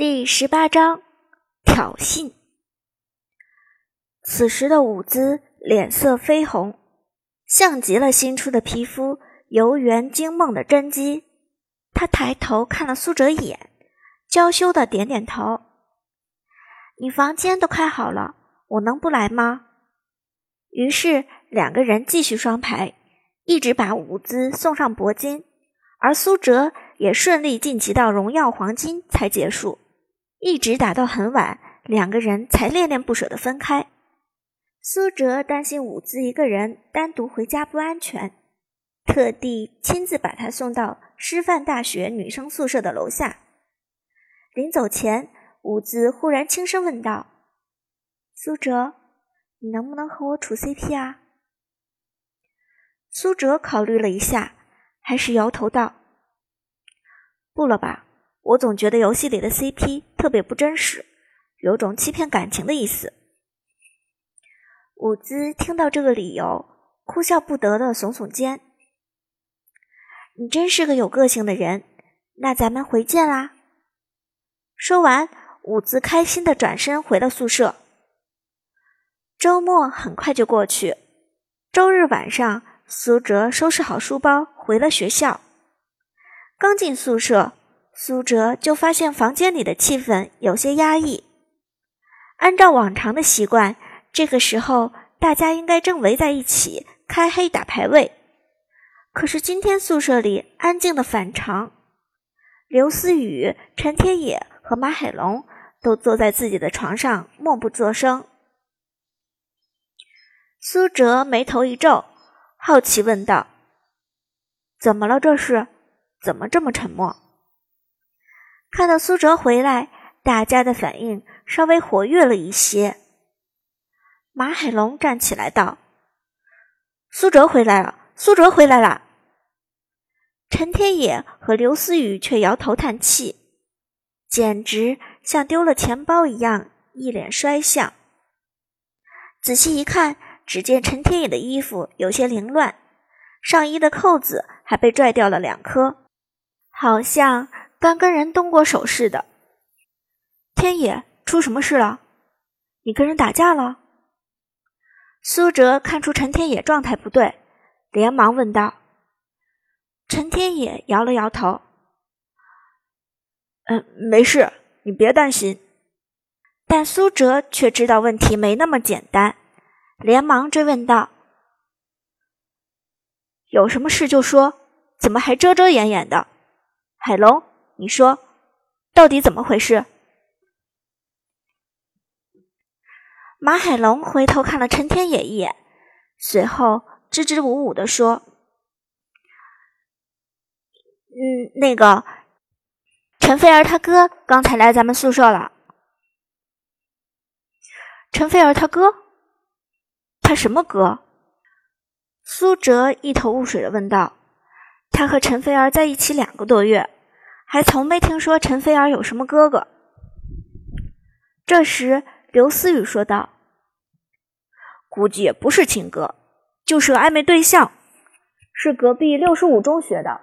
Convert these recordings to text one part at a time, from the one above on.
第十八章挑衅。此时的舞姿脸色绯红，像极了新出的皮肤游园惊梦的真姬。他抬头看了苏哲一眼，娇羞的点点头：“你房间都开好了，我能不来吗？”于是两个人继续双排，一直把舞姿送上铂金，而苏哲也顺利晋级到荣耀黄金才结束。一直打到很晚，两个人才恋恋不舍的分开。苏哲担心伍兹一个人单独回家不安全，特地亲自把她送到师范大学女生宿舍的楼下。临走前，伍兹忽然轻声问道：“苏哲，你能不能和我处 CP 啊？”苏哲考虑了一下，还是摇头道：“不了吧。”我总觉得游戏里的 CP 特别不真实，有种欺骗感情的意思。伍兹听到这个理由，哭笑不得的耸耸肩：“你真是个有个性的人，那咱们回见啦。”说完，伍兹开心的转身回了宿舍。周末很快就过去，周日晚上，苏哲收拾好书包回了学校，刚进宿舍。苏哲就发现房间里的气氛有些压抑。按照往常的习惯，这个时候大家应该正围在一起开黑打排位。可是今天宿舍里安静的反常，刘思雨、陈天野和马海龙都坐在自己的床上默不作声。苏哲眉头一皱，好奇问道：“怎么了？这是怎么这么沉默？”看到苏哲回来，大家的反应稍微活跃了一些。马海龙站起来道：“苏哲回来了，苏哲回来了。”陈天野和刘思雨却摇头叹气，简直像丢了钱包一样，一脸衰相。仔细一看，只见陈天野的衣服有些凌乱，上衣的扣子还被拽掉了两颗，好像……刚跟人动过手似的，天野出什么事了？你跟人打架了？苏哲看出陈天野状态不对，连忙问道。陈天野摇了摇头：“嗯，没事，你别担心。”但苏哲却知道问题没那么简单，连忙追问道：“有什么事就说，怎么还遮遮掩掩的？”海龙。你说，到底怎么回事？马海龙回头看了陈天野一眼，随后支支吾吾的说：“嗯，那个陈菲儿他哥刚才来咱们宿舍了。”陈菲儿他哥？他什么哥？苏哲一头雾水的问道：“他和陈菲儿在一起两个多月。”还从没听说陈菲儿有什么哥哥。这时，刘思雨说道：“估计也不是亲哥，就是个暧昧对象，是隔壁六十五中学的，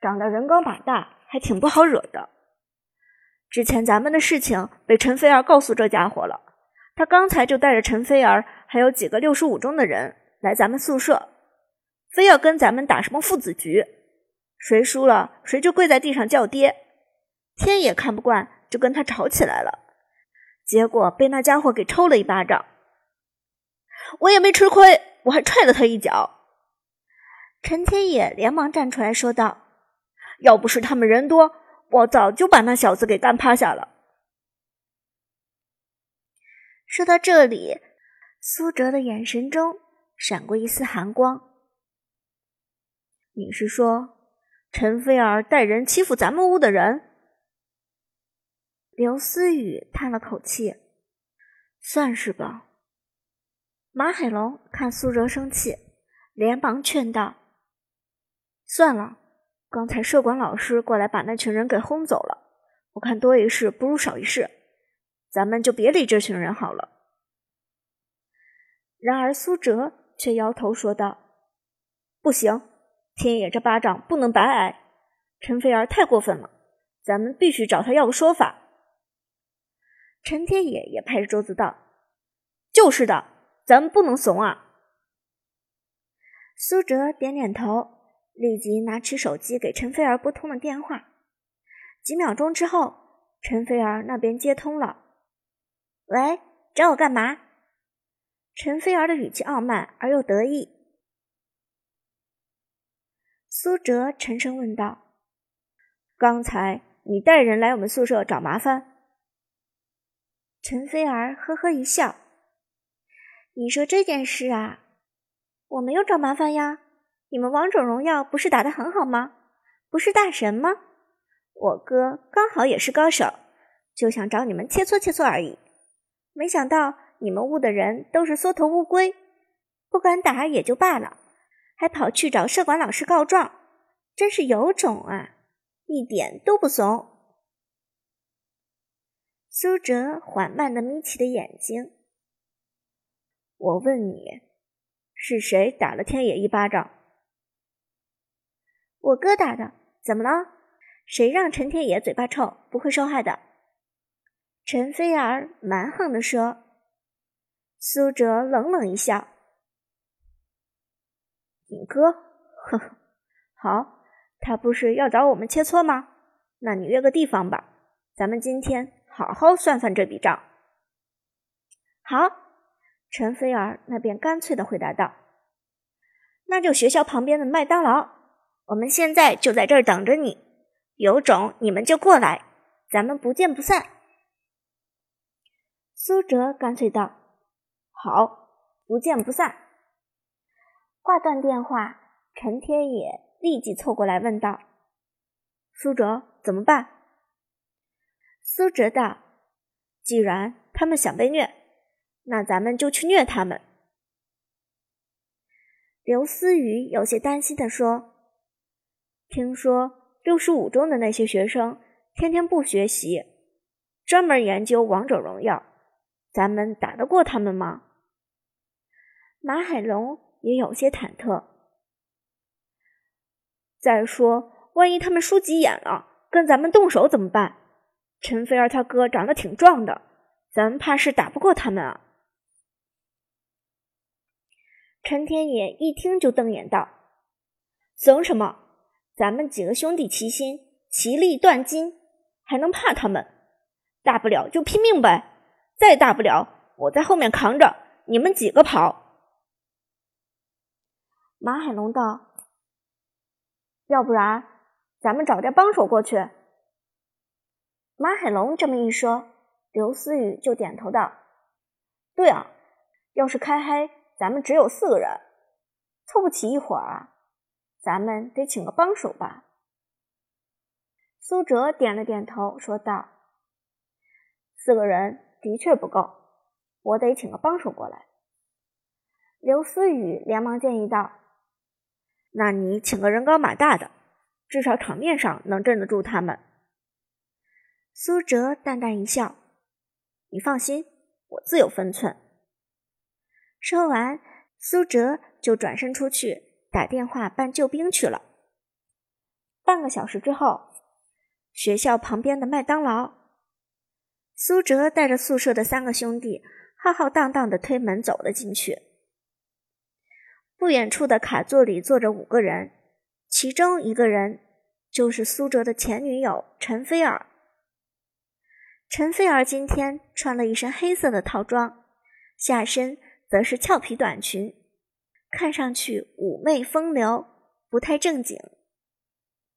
长得人高马大，还挺不好惹的。之前咱们的事情被陈菲儿告诉这家伙了，他刚才就带着陈菲儿还有几个六十五中的人来咱们宿舍，非要跟咱们打什么父子局。”谁输了，谁就跪在地上叫爹。天也看不惯，就跟他吵起来了。结果被那家伙给抽了一巴掌。我也没吃亏，我还踹了他一脚。陈天野连忙站出来说道：“要不是他们人多，我早就把那小子给干趴下了。”说到这里，苏哲的眼神中闪过一丝寒光。你是说？陈菲儿带人欺负咱们屋的人，刘思雨叹了口气：“算是吧。”马海龙看苏哲生气，连忙劝道：“算了，刚才社管老师过来把那群人给轰走了，我看多一事不如少一事，咱们就别理这群人好了。”然而苏哲却摇头说道：“不行。”天野这巴掌不能白挨，陈菲儿太过分了，咱们必须找他要个说法，陈天野也拍着桌子道：“就是的，咱们不能怂啊！”苏哲点点头，立即拿起手机给陈菲儿拨通了电话。几秒钟之后，陈菲儿那边接通了。“喂，找我干嘛？”陈菲儿的语气傲慢而又得意。苏哲沉声问道：“刚才你带人来我们宿舍找麻烦？”陈菲儿呵呵一笑：“你说这件事啊，我没有找麻烦呀。你们王者荣耀不是打得很好吗？不是大神吗？我哥刚好也是高手，就想找你们切磋切磋而已。没想到你们屋的人都是缩头乌龟，不敢打也就罢了，还跑去找社管老师告状，真是有种啊！一点都不怂。”苏哲缓慢的眯起的眼睛。我问你，是谁打了天野一巴掌？我哥打的。怎么了？谁让陈天野嘴巴臭，不会说话的？陈菲儿蛮横的说。苏哲冷冷一笑：“你哥？呵呵，好，他不是要找我们切磋吗？那你约个地方吧，咱们今天。”好好算算这笔账。好，陈菲儿那边干脆的回答道：“那就学校旁边的麦当劳，我们现在就在这儿等着你。有种你们就过来，咱们不见不散。”苏哲干脆道：“好，不见不散。”挂断电话，陈天野立即凑过来问道：“苏哲，怎么办？”苏哲道：“既然他们想被虐，那咱们就去虐他们。”刘思雨有些担心的说：“听说六十五中的那些学生天天不学习，专门研究王者荣耀，咱们打得过他们吗？”马海龙也有些忐忑。再说，万一他们输急眼了，跟咱们动手怎么办？陈菲儿他哥长得挺壮的，咱们怕是打不过他们啊！陈天野一听就瞪眼道：“怂什么？咱们几个兄弟齐心，其利断金，还能怕他们？大不了就拼命呗！再大不了，我在后面扛着，你们几个跑。”马海龙道：“要不然，咱们找点帮手过去。”马海龙这么一说，刘思雨就点头道：“对啊，要是开黑，咱们只有四个人，凑不齐一伙儿啊，咱们得请个帮手吧。”苏哲点了点头，说道：“四个人的确不够，我得请个帮手过来。”刘思雨连忙建议道：“那你请个人高马大的，至少场面上能镇得住他们。”苏哲淡淡一笑：“你放心，我自有分寸。”说完，苏哲就转身出去打电话办救兵去了。半个小时之后，学校旁边的麦当劳，苏哲带着宿舍的三个兄弟浩浩荡荡的推门走了进去。不远处的卡座里坐着五个人，其中一个人就是苏哲的前女友陈菲儿。陈菲儿今天穿了一身黑色的套装，下身则是俏皮短裙，看上去妩媚风流，不太正经。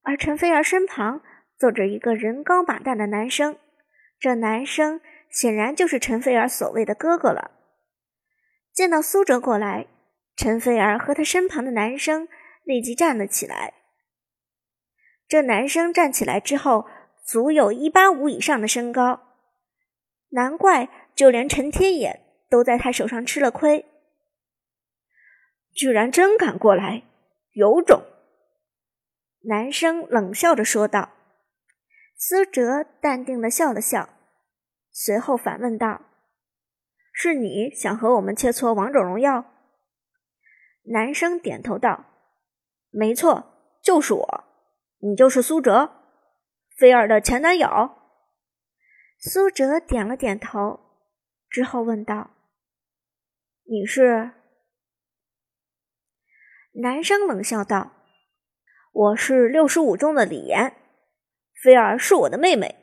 而陈菲儿身旁坐着一个人高马大的男生，这男生显然就是陈菲儿所谓的哥哥了。见到苏哲过来，陈菲儿和他身旁的男生立即站了起来。这男生站起来之后，足有一八五以上的身高。难怪，就连陈天野都在他手上吃了亏。居然真敢过来，有种！男生冷笑着说道。苏哲淡定的笑了笑，随后反问道：“是你想和我们切磋王者荣耀？”男生点头道：“没错，就是我。你就是苏哲，菲儿的前男友。”苏哲点了点头，之后问道：“你是？”男生冷笑道：“我是六十五中的李岩，菲儿是我的妹妹。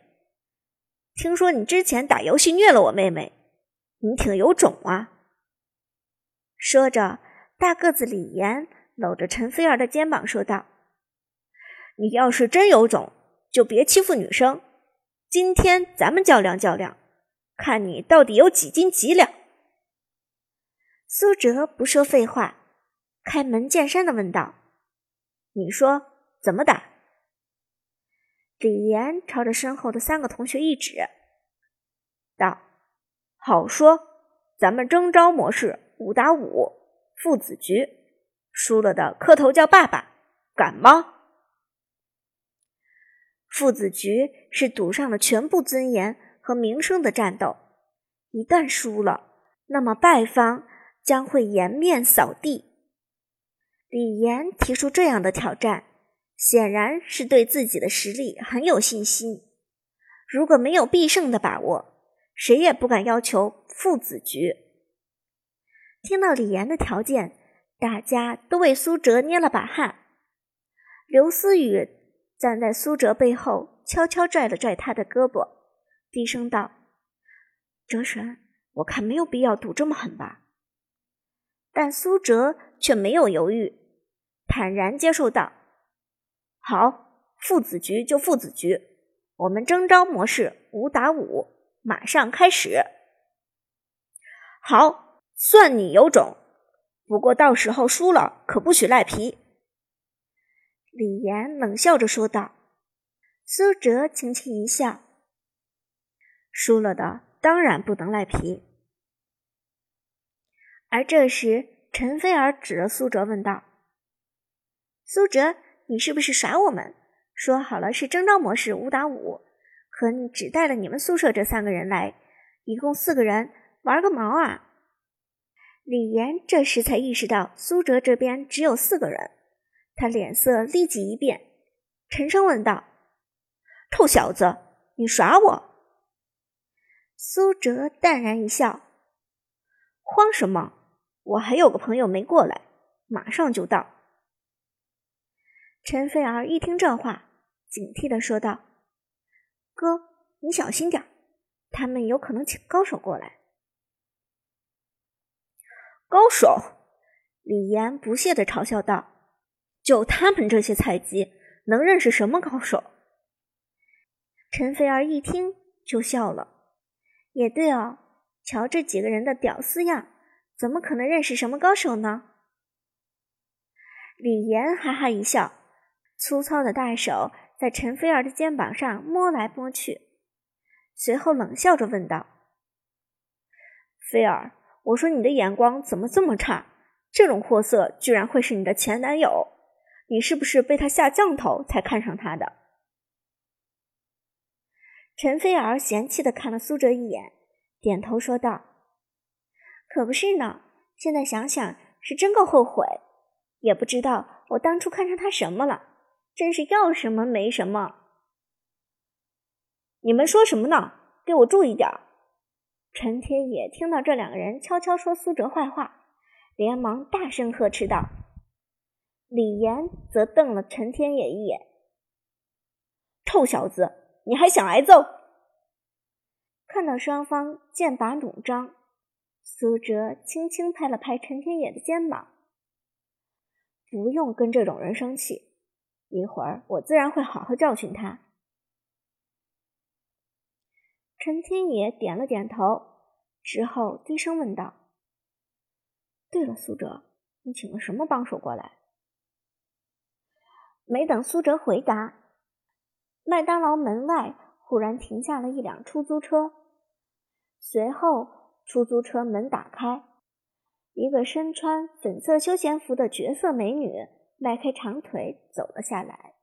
听说你之前打游戏虐了我妹妹，你挺有种啊！”说着，大个子李岩搂着陈菲儿的肩膀说道：“你要是真有种，就别欺负女生。今天咱们较量较量，看你到底有几斤几两。”苏哲不说废话。开门见山的问道：“你说怎么打？”李岩朝着身后的三个同学一指，道：“好说，咱们征招模式五打五，父子局，输了的磕头叫爸爸，敢吗？”父子局是赌上了全部尊严和名声的战斗，一旦输了，那么败方将会颜面扫地。李岩提出这样的挑战，显然是对自己的实力很有信心。如果没有必胜的把握，谁也不敢要求父子局。听到李岩的条件，大家都为苏哲捏了把汗。刘思雨站在苏哲背后，悄悄拽了拽他的胳膊，低声道：“哲神，我看没有必要赌这么狠吧。”但苏哲却没有犹豫。坦然接受道：“好，父子局就父子局，我们征招模式五打五，马上开始。好，算你有种，不过到时候输了可不许赖皮。”李岩冷笑着说道。苏哲轻轻一笑：“输了的当然不能赖皮。”而这时，陈菲儿指着苏哲问道。苏哲，你是不是耍我们？说好了是征招模式五打五，可你只带了你们宿舍这三个人来，一共四个人，玩个毛啊！李岩这时才意识到苏哲这边只有四个人，他脸色立即一变，沉声问道：“臭小子，你耍我？”苏哲淡然一笑：“慌什么？我还有个朋友没过来，马上就到。”陈菲儿一听这话，警惕的说道：“哥，你小心点他们有可能请高手过来。”高手？李岩不屑的嘲笑道：“就他们这些菜鸡，能认识什么高手？”陈菲儿一听就笑了：“也对哦，瞧这几个人的屌丝样，怎么可能认识什么高手呢？”李岩哈哈一笑。粗糙的大手在陈菲儿的肩膀上摸来摸去，随后冷笑着问道：“菲儿，我说你的眼光怎么这么差？这种货色居然会是你的前男友？你是不是被他下降头才看上他的？”陈菲儿嫌弃的看了苏哲一眼，点头说道：“可不是呢，现在想想是真够后悔，也不知道我当初看上他什么了。”真是要什么没什么！你们说什么呢？给我注意点儿！陈天野听到这两个人悄悄说苏哲坏话，连忙大声呵斥道。李岩则瞪了陈天野一眼：“臭小子，你还想挨揍？”看到双方剑拔弩张，苏哲轻轻拍了拍陈天野的肩膀：“不用跟这种人生气。”一会儿我自然会好好教训他。陈天野点了点头，之后低声问道：“对了，苏哲，你请了什么帮手过来？”没等苏哲回答，麦当劳门外忽然停下了一辆出租车，随后出租车门打开，一个身穿粉色休闲服的绝色美女。迈开长腿走了下来。